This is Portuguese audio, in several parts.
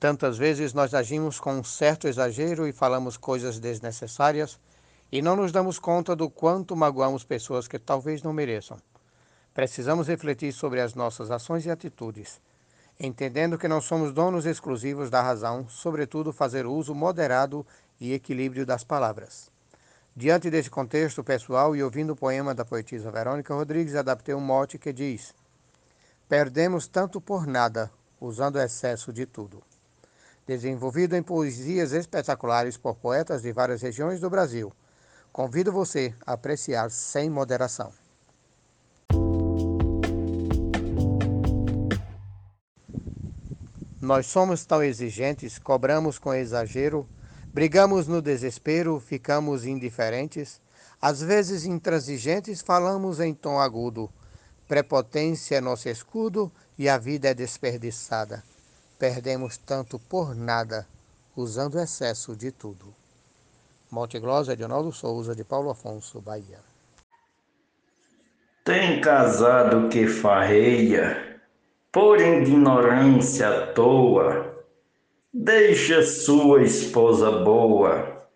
Tantas vezes nós agimos com um certo exagero e falamos coisas desnecessárias e não nos damos conta do quanto magoamos pessoas que talvez não mereçam. Precisamos refletir sobre as nossas ações e atitudes, entendendo que não somos donos exclusivos da razão, sobretudo fazer uso moderado e equilíbrio das palavras. Diante desse contexto pessoal e ouvindo o poema da poetisa Verônica Rodrigues, adaptei um mote que diz: Perdemos tanto por nada, usando excesso de tudo desenvolvido em poesias espetaculares por poetas de várias regiões do Brasil. Convido você a apreciar sem moderação. Nós somos tão exigentes, cobramos com exagero, brigamos no desespero, ficamos indiferentes, às vezes intransigentes, falamos em tom agudo. Prepotência é nosso escudo e a vida é desperdiçada. Perdemos tanto por nada, usando excesso de tudo. Monte Glória de Ronaldo Souza, de Paulo Afonso, Bahia. Tem casado que farreia, por ignorância à toa, deixa sua esposa boa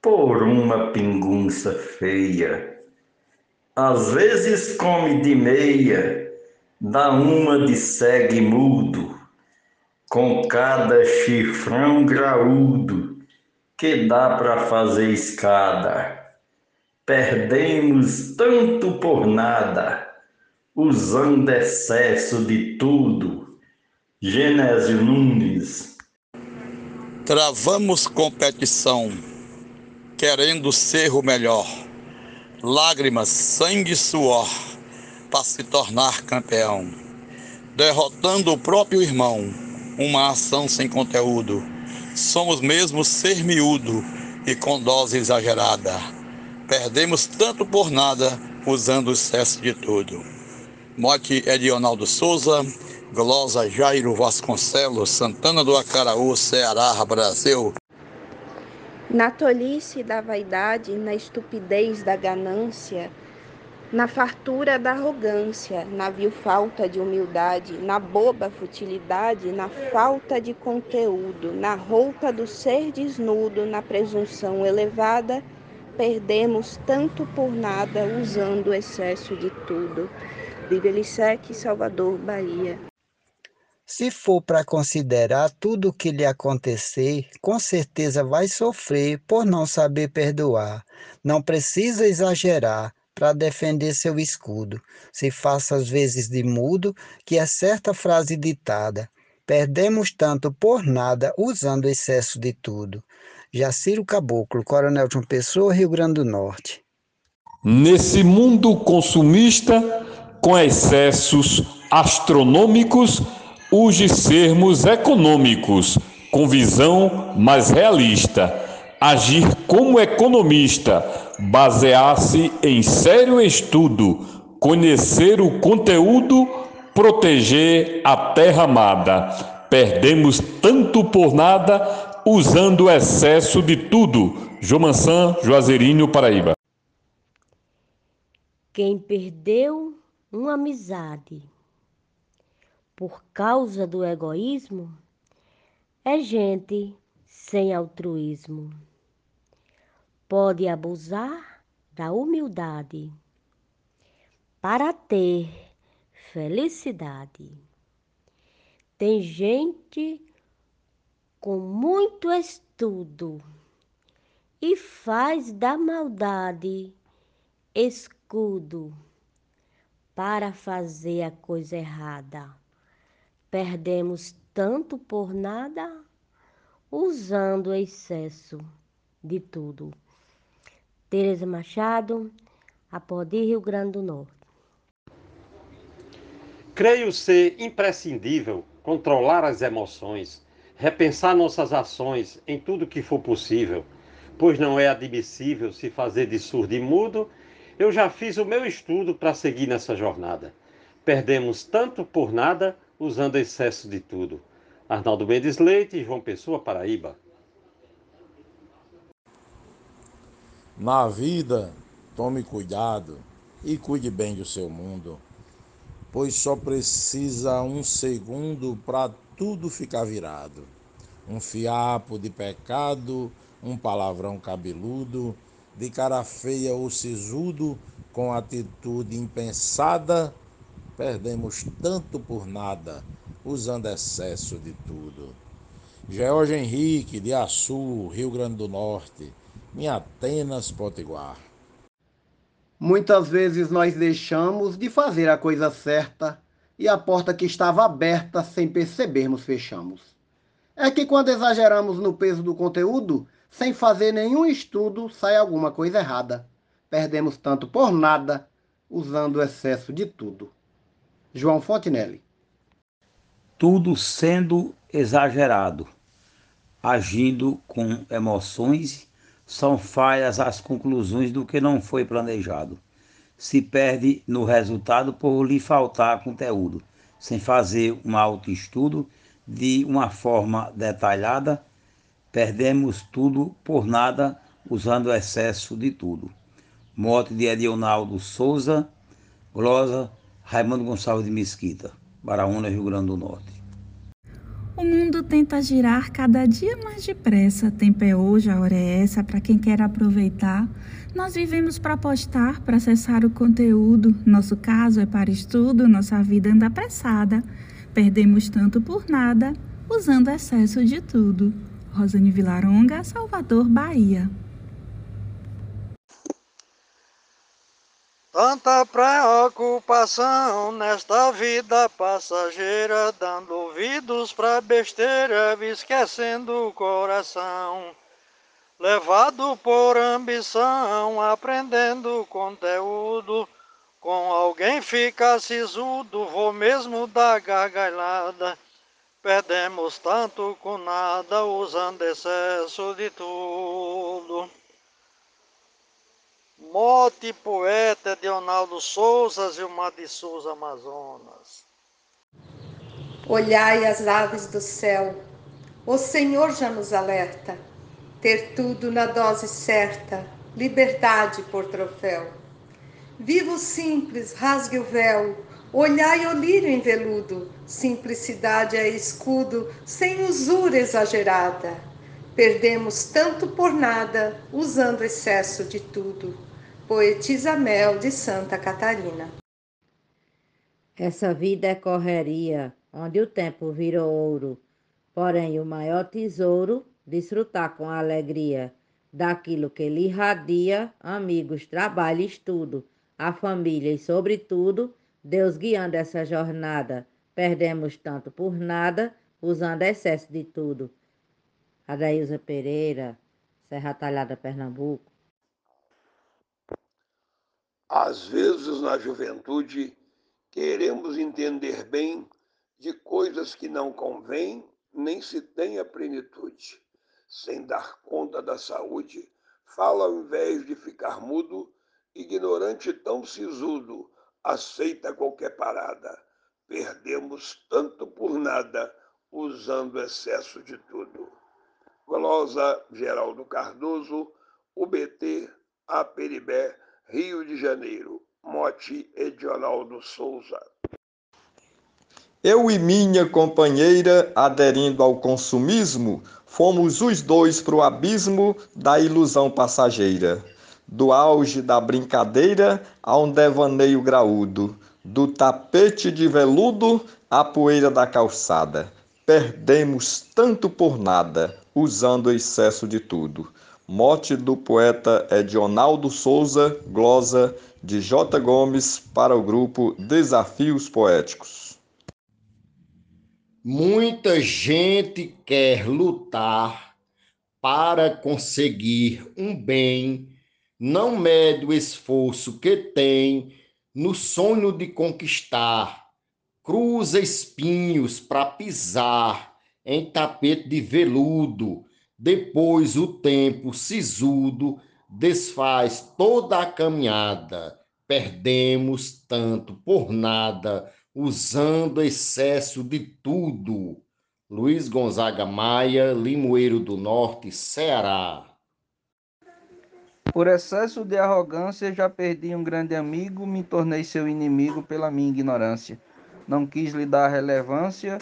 por uma pingunça feia. Às vezes come de meia, dá uma de segue mudo, com cada chifrão graúdo que dá para fazer escada. Perdemos tanto por nada, usando excesso de tudo. Genésio Nunes. Travamos competição, querendo ser o melhor. Lágrimas, sangue e suor, para se tornar campeão. Derrotando o próprio irmão uma ação sem conteúdo. Somos mesmo ser miúdo e com dose exagerada. Perdemos tanto por nada, usando o excesso de tudo. Mote é de Ronaldo Souza, Glosa Jairo Vasconcelos, Santana do Acaraú, Ceará, Brasil. Na tolice da vaidade, na estupidez da ganância, na fartura da arrogância, na vil falta de humildade, na boba futilidade, na falta de conteúdo, na roupa do ser desnudo, na presunção elevada, perdemos tanto por nada usando o excesso de tudo. Bibelisec, Salvador, Bahia. Se for para considerar tudo o que lhe acontecer, com certeza vai sofrer por não saber perdoar. Não precisa exagerar para defender seu escudo. Se faça às vezes de mudo, que é certa frase ditada. Perdemos tanto por nada, usando excesso de tudo. Jaciro Caboclo, Coronel João Pessoa, Rio Grande do Norte. Nesse mundo consumista, com excessos astronômicos, urge sermos econômicos, com visão mais realista, agir como economista, basear-se em sério estudo, conhecer o conteúdo, proteger a terra amada. Perdemos tanto por nada, usando o excesso de tudo. Jomansan, Juazeirinho, Paraíba. Quem perdeu uma amizade por causa do egoísmo é gente sem altruísmo pode abusar da humildade para ter felicidade. Tem gente com muito estudo e faz da maldade escudo para fazer a coisa errada. Perdemos tanto por nada usando excesso de tudo. Tereza Machado, Apodi, Rio Grande do Norte. Creio ser imprescindível controlar as emoções, repensar nossas ações em tudo que for possível, pois não é admissível se fazer de surdo e mudo. Eu já fiz o meu estudo para seguir nessa jornada. Perdemos tanto por nada usando excesso de tudo. Arnaldo Mendes Leite, João Pessoa, Paraíba. Na vida, tome cuidado e cuide bem do seu mundo, pois só precisa um segundo para tudo ficar virado. um fiapo de pecado, um palavrão cabeludo, de cara feia ou sisudo, com atitude impensada, perdemos tanto por nada, usando excesso de tudo. George Henrique, de Açu, Rio Grande do Norte, em Atenas, Potiguar. Muitas vezes nós deixamos de fazer a coisa certa e a porta que estava aberta sem percebermos fechamos. É que quando exageramos no peso do conteúdo, sem fazer nenhum estudo, sai alguma coisa errada. Perdemos tanto por nada, usando o excesso de tudo. João Fontinelli. Tudo sendo exagerado, agindo com emoções, são falhas as conclusões do que não foi planejado. Se perde no resultado por lhe faltar conteúdo, sem fazer um autoestudo de uma forma detalhada, perdemos tudo por nada, usando excesso de tudo. Morte de Edionaldo Souza, glosa Raimundo Gonçalves de Mesquita, Baraúna, Rio Grande do Norte. O mundo tenta girar cada dia mais depressa. Tempo é hoje, a hora é essa, para quem quer aproveitar. Nós vivemos para postar, para acessar o conteúdo. Nosso caso é para estudo, nossa vida anda apressada. Perdemos tanto por nada, usando excesso de tudo. Rosane Vilaronga, Salvador, Bahia. Tanta preocupação nesta vida passageira, dando ouvidos pra besteira, esquecendo o coração. Levado por ambição, aprendendo conteúdo, com alguém fica sisudo, vou mesmo dar gargalhada. Perdemos tanto com nada, usando excesso de tudo. Mote poeta de Ronaldo Souza, Gilmar de Souza, Amazonas. Olhai as aves do céu, o Senhor já nos alerta, ter tudo na dose certa, liberdade por troféu. Vivo simples, rasgue o véu, olhai o lírio em veludo, simplicidade é escudo, sem usura exagerada. Perdemos tanto por nada, usando excesso de tudo. Poetisa Mel de Santa Catarina. Essa vida é correria, onde o tempo virou ouro. Porém, o maior tesouro, desfrutar com alegria daquilo que lhe irradia, amigos, trabalho estudo, a família e, sobretudo, Deus guiando essa jornada. Perdemos tanto por nada, usando excesso de tudo. Adailza Pereira, Serra Talhada, Pernambuco. Às vezes, na juventude, queremos entender bem de coisas que não convém, nem se tem a plenitude. Sem dar conta da saúde, fala ao invés de ficar mudo, ignorante tão sisudo, aceita qualquer parada. Perdemos tanto por nada, usando excesso de tudo. Glosa Geraldo Cardoso, UBT, Aperibé, Rio de Janeiro. Mote Edionaldo Souza. Eu e minha companheira, aderindo ao consumismo, fomos os dois pro abismo da ilusão passageira. Do auge da brincadeira a um devaneio graúdo, do tapete de veludo à poeira da calçada. Perdemos tanto por nada, usando excesso de tudo. Mote do poeta Edionaldo Souza, glosa de J. Gomes para o grupo Desafios Poéticos. Muita gente quer lutar para conseguir um bem, não mede o esforço que tem no sonho de conquistar, cruza espinhos para pisar em tapete de veludo depois o tempo sisudo desfaz toda a caminhada. Perdemos tanto por nada, usando excesso de tudo. Luiz Gonzaga Maia, Limoeiro do Norte, Ceará. Por excesso de arrogância, já perdi um grande amigo, me tornei seu inimigo pela minha ignorância. Não quis lhe dar relevância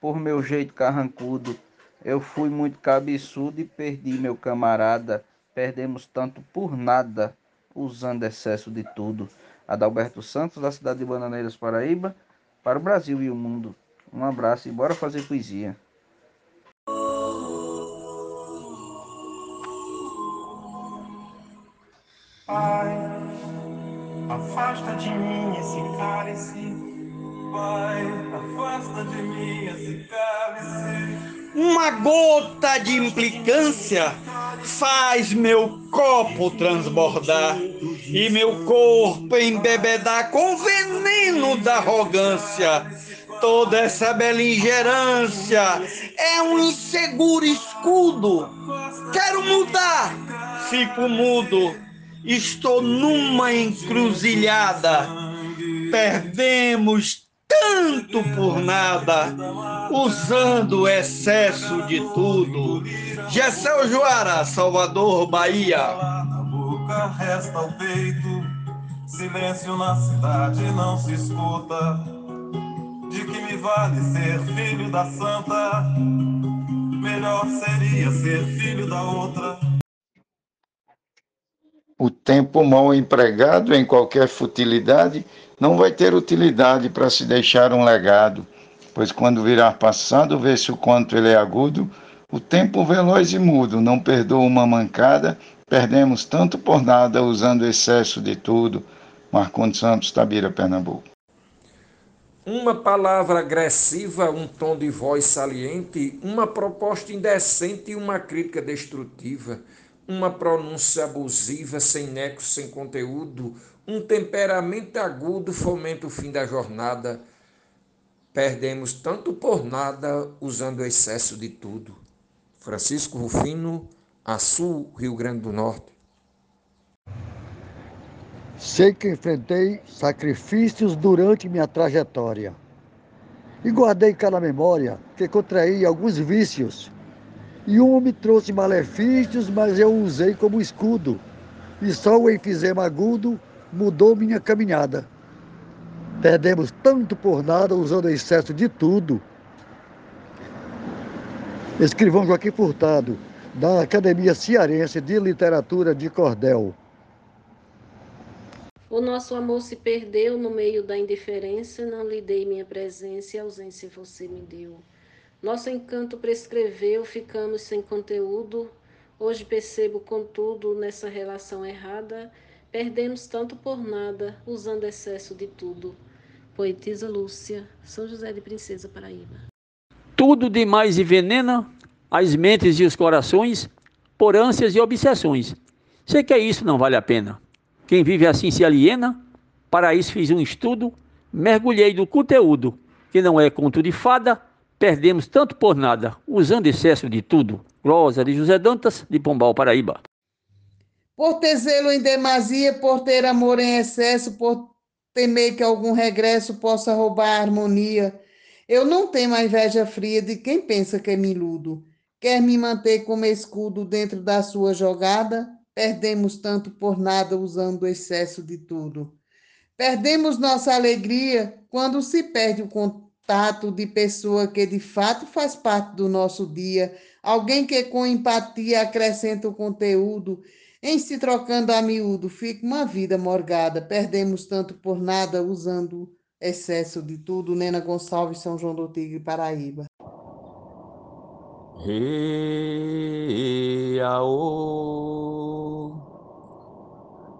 por meu jeito carrancudo Eu fui muito cabeçudo e perdi meu camarada. Perdemos tanto por nada, usando excesso de tudo. Adalberto Santos, da cidade de Bananeiras, Paraíba, para o Brasil e o mundo. Um abraço e bora fazer poesia. Pai, afasta de mim esse cálice. Pai, afasta de mim esse cálice. Uma gota de implicância faz meu copo transbordar e meu corpo embebedar com veneno da arrogância. Toda essa beligerância é um inseguro escudo. Quero mudar, fico mudo Estou numa encruzilhada. Perdemos tanto por nada, usando o excesso de tudo. Gessel Joara, Salvador, Bahia. Na boca resta o peito, silêncio na cidade não se escuta. De que me vale ser filho da santa? Melhor seria ser filho da outra. O tempo mal empregado em qualquer futilidade não vai ter utilidade para se deixar um legado, pois quando virar passado, vê-se o quanto ele é agudo, o tempo veloz e mudo não perdoa uma mancada, perdemos tanto por nada usando excesso de tudo. Marcondes Santos, Tabira, Pernambuco. Uma palavra agressiva, um tom de voz saliente, uma proposta indecente e uma crítica destrutiva uma pronúncia abusiva, sem nexo, sem conteúdo, um temperamento agudo fomenta o fim da jornada. Perdemos tanto por nada usando o excesso de tudo. Francisco Rufino, Açu, Rio Grande do Norte. Sei que enfrentei sacrifícios durante minha trajetória e guardei cada memória que contraí alguns vícios e um me trouxe malefícios, mas eu usei como escudo. E só o enfisema agudo mudou minha caminhada. Perdemos tanto por nada usando excesso de tudo. Escrivão Joaquim Furtado, da Academia Cearense de Literatura de Cordel. O nosso amor se perdeu no meio da indiferença, não lhe dei minha presença e ausência você me deu. Nosso encanto prescreveu, ficamos sem conteúdo. Hoje percebo, contudo, nessa relação errada, perdemos tanto por nada, usando excesso de tudo. Poetisa Lúcia, São José de Princesa, Paraíba. Tudo demais envenena as mentes e os corações por ânsias e obsessões. Sei que isso não vale a pena. Quem vive assim se aliena. Para isso fiz um estudo, mergulhei no conteúdo, que não é conto de fada, Perdemos tanto por nada, usando excesso de tudo. Glosa de José Dantas, de Pombal, Paraíba. Por ter zelo em demasia, por ter amor em excesso, por temer que algum regresso possa roubar a harmonia. Eu não tenho a inveja fria de quem pensa que é miludo. Quer me manter como escudo dentro da sua jogada? Perdemos tanto por nada usando o excesso de tudo. Perdemos nossa alegria quando se perde o controle tato de pessoa que de fato faz parte do nosso dia, alguém que com empatia acrescenta o conteúdo, em se trocando a miúdo, fica uma vida morgada. Perdemos tanto por nada usando excesso de tudo. Nena Gonçalves, São João do Tigre, Paraíba.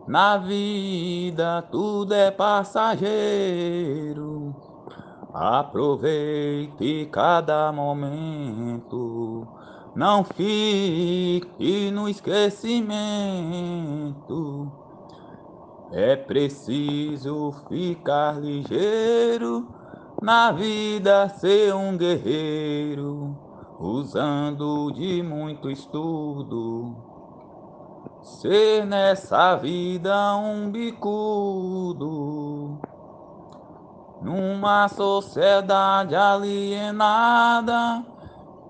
Na vida tudo é passageiro Aproveite cada momento, não fique no esquecimento. É preciso ficar ligeiro na vida, ser um guerreiro, usando de muito estudo. Ser nessa vida um bicudo. Numa sociedade alienada,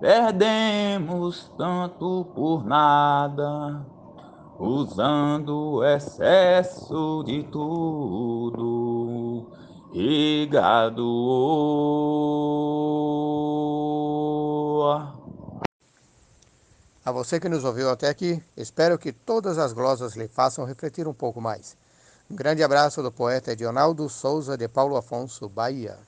perdemos tanto por nada, usando excesso de tudo. Rigado. A você que nos ouviu até aqui, espero que todas as glosas lhe façam refletir um pouco mais. Um grande abraço do poeta Edionaldo Souza de Paulo Afonso, Bahia.